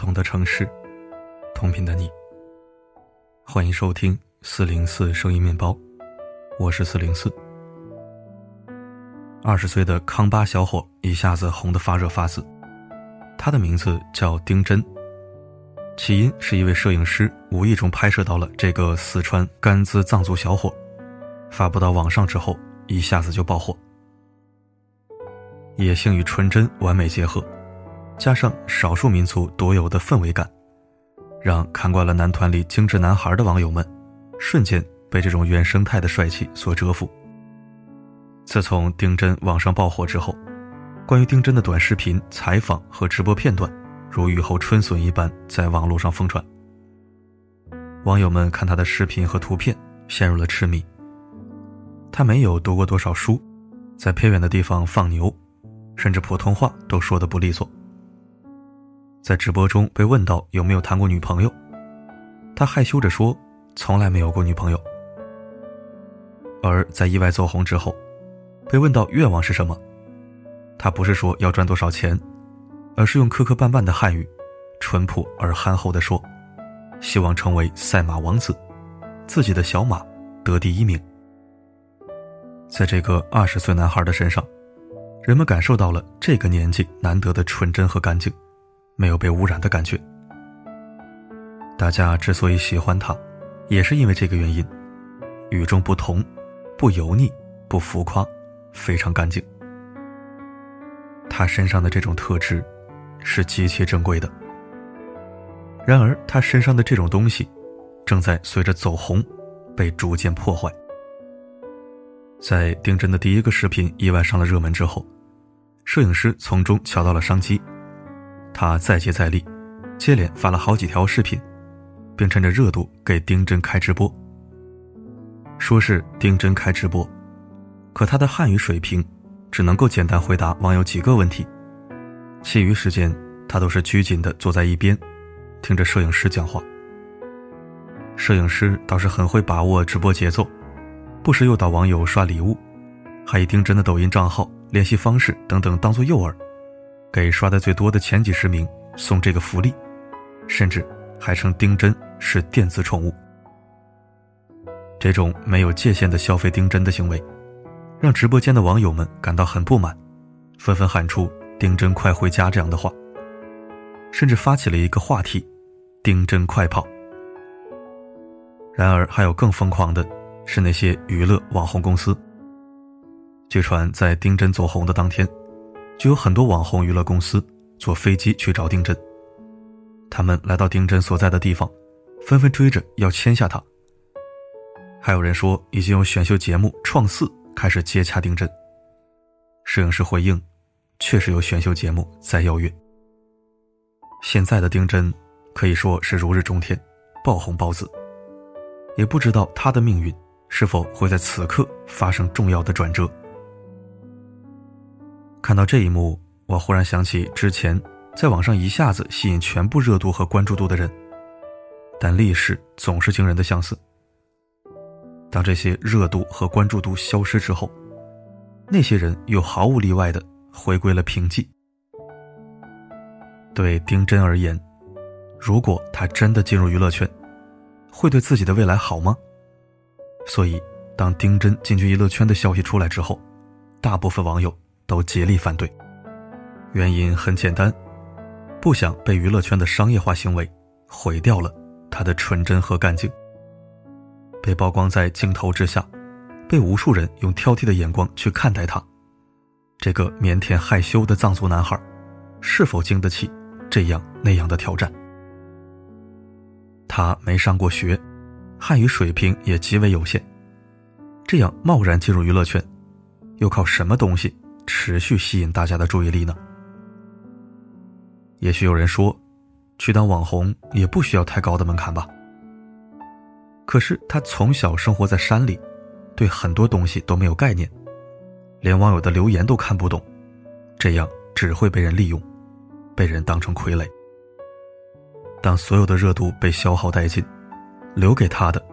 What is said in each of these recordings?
同的城市，同频的你。欢迎收听四零四声音面包，我是四零四。二十岁的康巴小伙一下子红得发热发紫，他的名字叫丁真。起因是一位摄影师无意中拍摄到了这个四川甘孜藏族小伙，发布到网上之后，一下子就爆火。野性与纯真完美结合，加上少数民族独有的氛围感，让看惯了男团里精致男孩的网友们，瞬间被这种原生态的帅气所折服。自从丁真网上爆火之后，关于丁真的短视频、采访和直播片段，如雨后春笋一般在网络上疯传。网友们看他的视频和图片，陷入了痴迷。他没有读过多少书，在偏远的地方放牛。甚至普通话都说的不利索。在直播中被问到有没有谈过女朋友，他害羞着说从来没有过女朋友。而在意外走红之后，被问到愿望是什么，他不是说要赚多少钱，而是用磕磕绊绊的汉语，淳朴而憨厚地说，希望成为赛马王子，自己的小马得第一名。在这个二十岁男孩的身上。人们感受到了这个年纪难得的纯真和干净，没有被污染的感觉。大家之所以喜欢他，也是因为这个原因：与众不同，不油腻，不浮夸，非常干净。他身上的这种特质，是极其珍贵的。然而，他身上的这种东西，正在随着走红，被逐渐破坏。在丁真的第一个视频意外上了热门之后，摄影师从中瞧到了商机，他再接再厉，接连发了好几条视频，并趁着热度给丁真开直播。说是丁真开直播，可他的汉语水平只能够简单回答网友几个问题，其余时间他都是拘谨的坐在一边，听着摄影师讲话。摄影师倒是很会把握直播节奏。不时诱导网友刷礼物，还以丁真的抖音账号、联系方式等等当做诱饵，给刷的最多的前几十名送这个福利，甚至还称丁真是电子宠物。这种没有界限的消费丁真的行为，让直播间的网友们感到很不满，纷纷喊出“丁真快回家”这样的话，甚至发起了一个话题：“丁真快跑。”然而，还有更疯狂的。是那些娱乐网红公司。据传，在丁真走红的当天，就有很多网红娱乐公司坐飞机去找丁真。他们来到丁真所在的地方，纷纷追着要签下他。还有人说，已经有选秀节目《创四》开始接洽丁真。摄影师回应，确实有选秀节目在邀约。现在的丁真可以说是如日中天，爆红爆紫。也不知道他的命运。是否会在此刻发生重要的转折？看到这一幕，我忽然想起之前在网上一下子吸引全部热度和关注度的人，但历史总是惊人的相似。当这些热度和关注度消失之后，那些人又毫无例外的回归了平静。对丁真而言，如果他真的进入娱乐圈，会对自己的未来好吗？所以，当丁真进军娱乐圈的消息出来之后，大部分网友都竭力反对。原因很简单，不想被娱乐圈的商业化行为毁掉了他的纯真和干净。被曝光在镜头之下，被无数人用挑剔的眼光去看待他，这个腼腆害羞的藏族男孩，是否经得起这样那样的挑战？他没上过学。汉语水平也极为有限，这样贸然进入娱乐圈，又靠什么东西持续吸引大家的注意力呢？也许有人说，去当网红也不需要太高的门槛吧。可是他从小生活在山里，对很多东西都没有概念，连网友的留言都看不懂，这样只会被人利用，被人当成傀儡。当所有的热度被消耗殆尽。留给他的，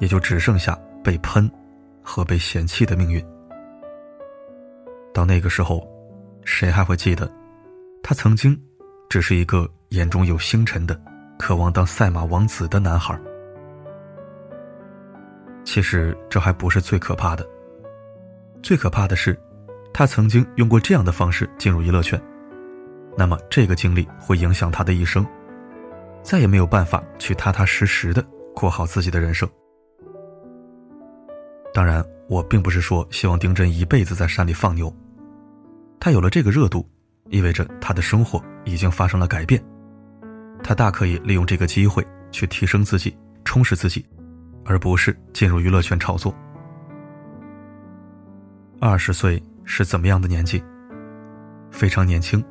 也就只剩下被喷和被嫌弃的命运。到那个时候，谁还会记得，他曾经只是一个眼中有星辰的、渴望当赛马王子的男孩。其实这还不是最可怕的，最可怕的是，他曾经用过这样的方式进入娱乐圈，那么这个经历会影响他的一生，再也没有办法去踏踏实实的过好自己的人生。当然，我并不是说希望丁真一辈子在山里放牛，他有了这个热度，意味着他的生活已经发生了改变，他大可以利用这个机会去提升自己，充实自己。而不是进入娱乐圈炒作。二十岁是怎么样的年纪？非常年轻。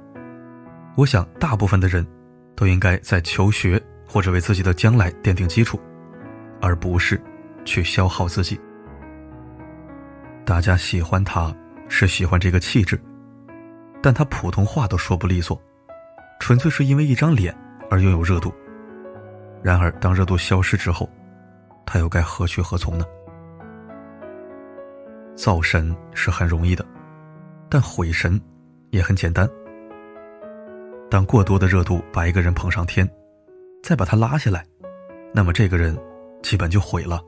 我想，大部分的人，都应该在求学或者为自己的将来奠定基础，而不是去消耗自己。大家喜欢他，是喜欢这个气质，但他普通话都说不利索，纯粹是因为一张脸而拥有热度。然而，当热度消失之后，他又该何去何从呢？造神是很容易的，但毁神也很简单。当过多的热度把一个人捧上天，再把他拉下来，那么这个人基本就毁了。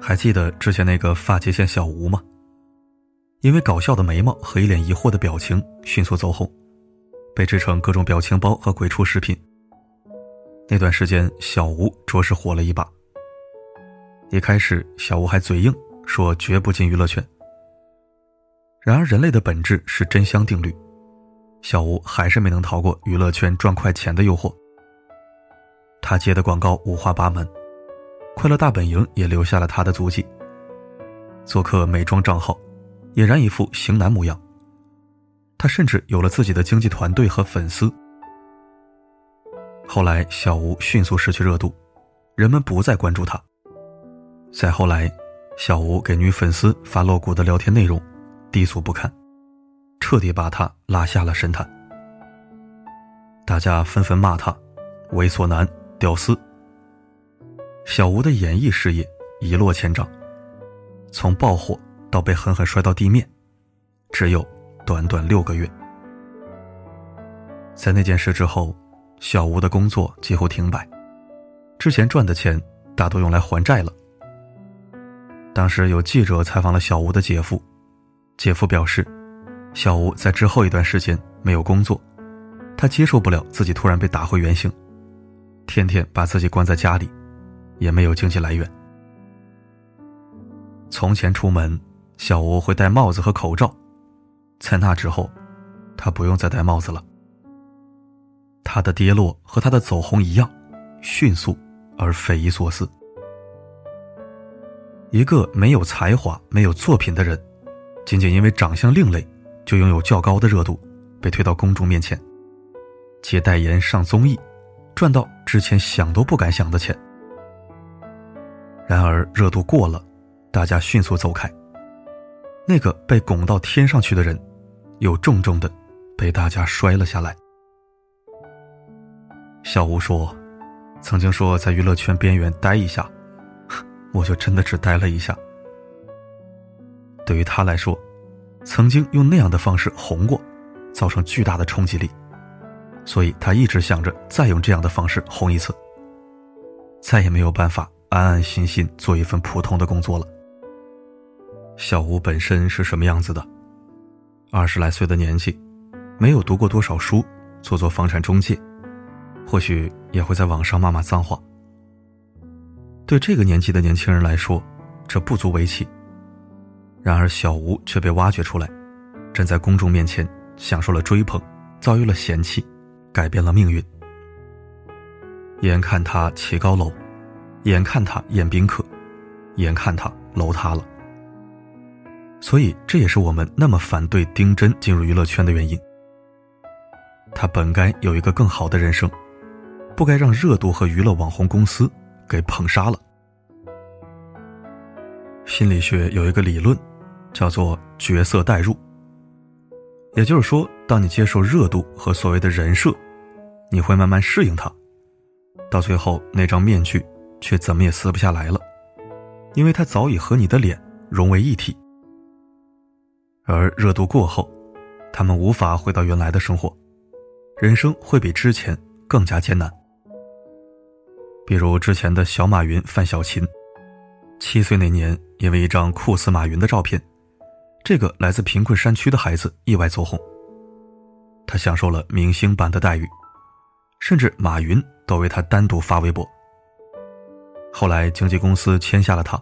还记得之前那个发际线小吴吗？因为搞笑的眉毛和一脸疑惑的表情迅速走红，被制成各种表情包和鬼畜视频。那段时间，小吴着实火了一把。一开始，小吴还嘴硬，说绝不进娱乐圈。然而，人类的本质是真香定律，小吴还是没能逃过娱乐圈赚快钱的诱惑。他接的广告五花八门，快乐大本营也留下了他的足迹。做客美妆账号，俨然一副型男模样。他甚至有了自己的经纪团队和粉丝。后来，小吴迅速失去热度，人们不再关注他。再后来，小吴给女粉丝发露骨的聊天内容，低俗不堪，彻底把他拉下了神坛。大家纷纷骂他猥琐男、屌丝。小吴的演艺事业一落千丈，从爆火到被狠狠摔到地面，只有短短六个月。在那件事之后。小吴的工作几乎停摆，之前赚的钱大多用来还债了。当时有记者采访了小吴的姐夫，姐夫表示，小吴在之后一段时间没有工作，他接受不了自己突然被打回原形，天天把自己关在家里，也没有经济来源。从前出门，小吴会戴帽子和口罩，在那之后，他不用再戴帽子了。他的跌落和他的走红一样，迅速而匪夷所思。一个没有才华、没有作品的人，仅仅因为长相另类，就拥有较高的热度，被推到公众面前，接代言、上综艺，赚到之前想都不敢想的钱。然而热度过了，大家迅速走开。那个被拱到天上去的人，又重重的被大家摔了下来。小吴说：“曾经说在娱乐圈边缘待一下，我就真的只待了一下。对于他来说，曾经用那样的方式红过，造成巨大的冲击力，所以他一直想着再用这样的方式红一次。再也没有办法安安心心做一份普通的工作了。小吴本身是什么样子的？二十来岁的年纪，没有读过多少书，做做房产中介。”或许也会在网上骂骂脏话。对这个年纪的年轻人来说，这不足为奇。然而小吴却被挖掘出来，站在公众面前，享受了追捧，遭遇了嫌弃，改变了命运。眼看他起高楼，眼看他宴宾客，眼看他楼塌了。所以这也是我们那么反对丁真进入娱乐圈的原因。他本该有一个更好的人生。不该让热度和娱乐网红公司给捧杀了。心理学有一个理论，叫做角色代入。也就是说，当你接受热度和所谓的人设，你会慢慢适应它，到最后那张面具却怎么也撕不下来了，因为它早已和你的脸融为一体。而热度过后，他们无法回到原来的生活，人生会比之前更加艰难。比如之前的小马云范小勤，七岁那年因为一张酷似马云的照片，这个来自贫困山区的孩子意外走红。他享受了明星般的待遇，甚至马云都为他单独发微博。后来经纪公司签下了他，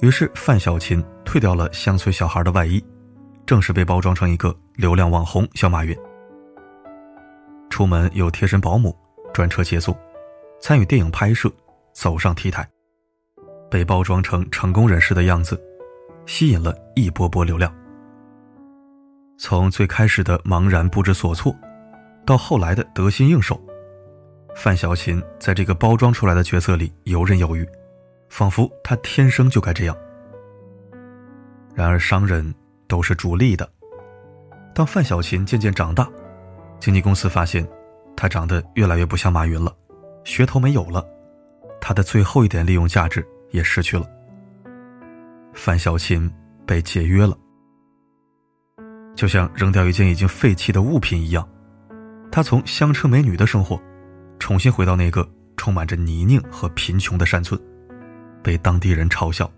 于是范小勤退掉了乡村小孩的外衣，正式被包装成一个流量网红小马云。出门有贴身保姆，专车接送，参与电影拍摄，走上 T 台，被包装成成功人士的样子，吸引了一波波流量。从最开始的茫然不知所措，到后来的得心应手，范小勤在这个包装出来的角色里游刃有余，仿佛他天生就该这样。然而商人都是逐利的，当范小勤渐渐长大，经纪公司发现他长得越来越不像马云了，噱头没有了，他的最后一点利用价值也失去了。范小勤被解约了。就像扔掉一件已经废弃的物品一样，他从香车美女的生活，重新回到那个充满着泥泞和贫穷的山村，被当地人嘲笑。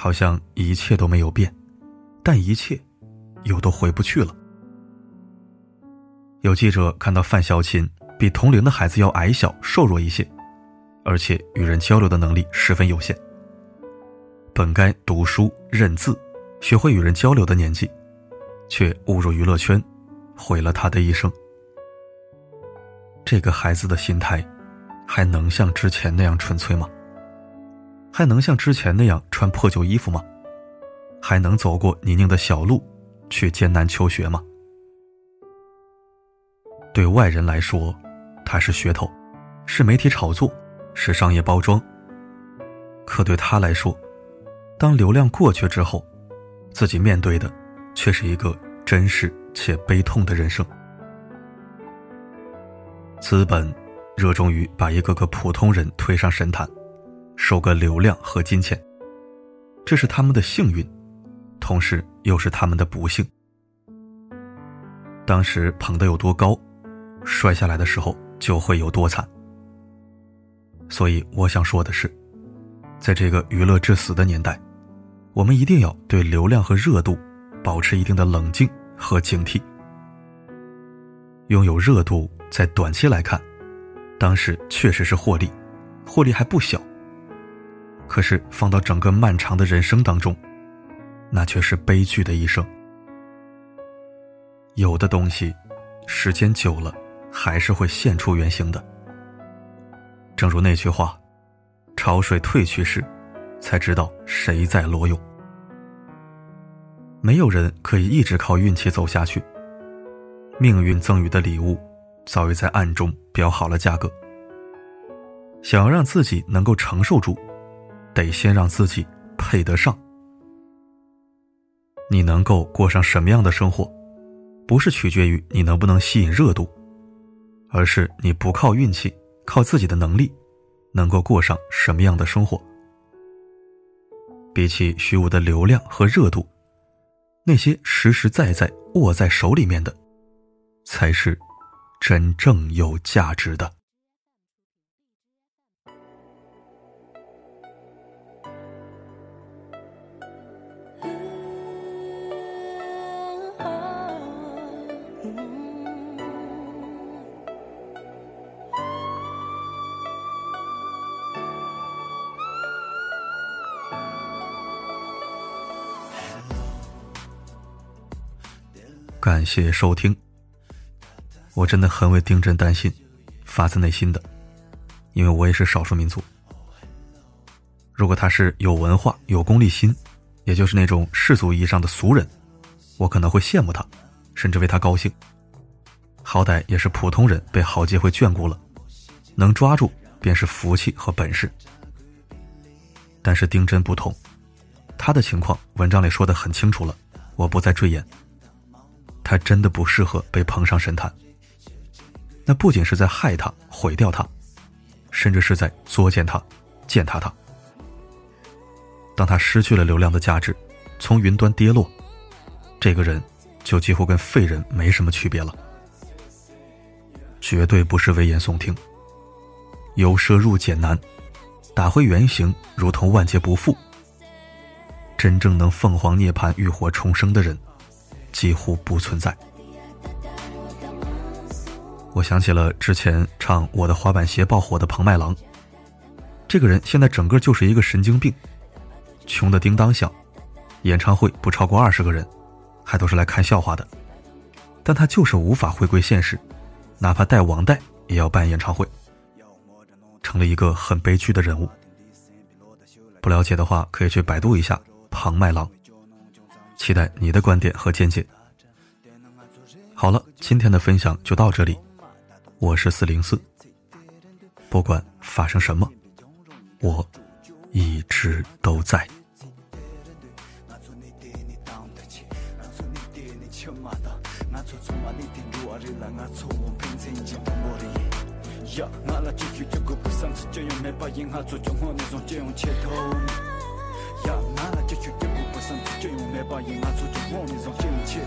好像一切都没有变，但一切又都回不去了。有记者看到范小琴比同龄的孩子要矮小、瘦弱一些，而且与人交流的能力十分有限。本该读书认字。学会与人交流的年纪，却误入娱乐圈，毁了他的一生。这个孩子的心态，还能像之前那样纯粹吗？还能像之前那样穿破旧衣服吗？还能走过泥泞的小路，去艰难求学吗？对外人来说，他是噱头，是媒体炒作，是商业包装。可对他来说，当流量过去之后，自己面对的，却是一个真实且悲痛的人生。资本热衷于把一个个普通人推上神坛，收割流量和金钱，这是他们的幸运，同时又是他们的不幸。当时捧得有多高，摔下来的时候就会有多惨。所以我想说的是，在这个娱乐至死的年代。我们一定要对流量和热度保持一定的冷静和警惕。拥有热度，在短期来看，当时确实是获利，获利还不小。可是放到整个漫长的人生当中，那却是悲剧的一生。有的东西，时间久了，还是会现出原形的。正如那句话：“潮水退去时，才知道谁在裸泳。”没有人可以一直靠运气走下去。命运赠予的礼物，早已在暗中标好了价格。想要让自己能够承受住，得先让自己配得上。你能够过上什么样的生活，不是取决于你能不能吸引热度，而是你不靠运气，靠自己的能力，能够过上什么样的生活。比起虚无的流量和热度。那些实实在在握在手里面的，才是真正有价值的。感谢收听。我真的很为丁真担心，发自内心的，因为我也是少数民族。如果他是有文化、有功利心，也就是那种世俗意义上的俗人，我可能会羡慕他，甚至为他高兴。好歹也是普通人被好机会眷顾了，能抓住便是福气和本事。但是丁真不同，他的情况文章里说的很清楚了，我不再赘言。他真的不适合被捧上神坛。那不仅是在害他、毁掉他，甚至是在作践他、践踏他。当他失去了流量的价值，从云端跌落，这个人就几乎跟废人没什么区别了。绝对不是危言耸听。由奢入俭难，打回原形，如同万劫不复。真正能凤凰涅槃、浴火重生的人，几乎不存在。我想起了之前唱《我的滑板鞋》爆火的彭麦郎，这个人现在整个就是一个神经病，穷的叮当响，演唱会不超过二十个人，还都是来看笑话的，但他就是无法回归现实，哪怕带网贷也要办演唱会，成了一个很悲剧的人物。不了解的话，可以去百度一下庞麦郎，期待你的观点和见解。好了，今天的分享就到这里。我是四零四，不管发生什么，我一直都在。 야 나라 제출 때 부부선 지켜요 매바이 맞춰줘 몸이 좀 제일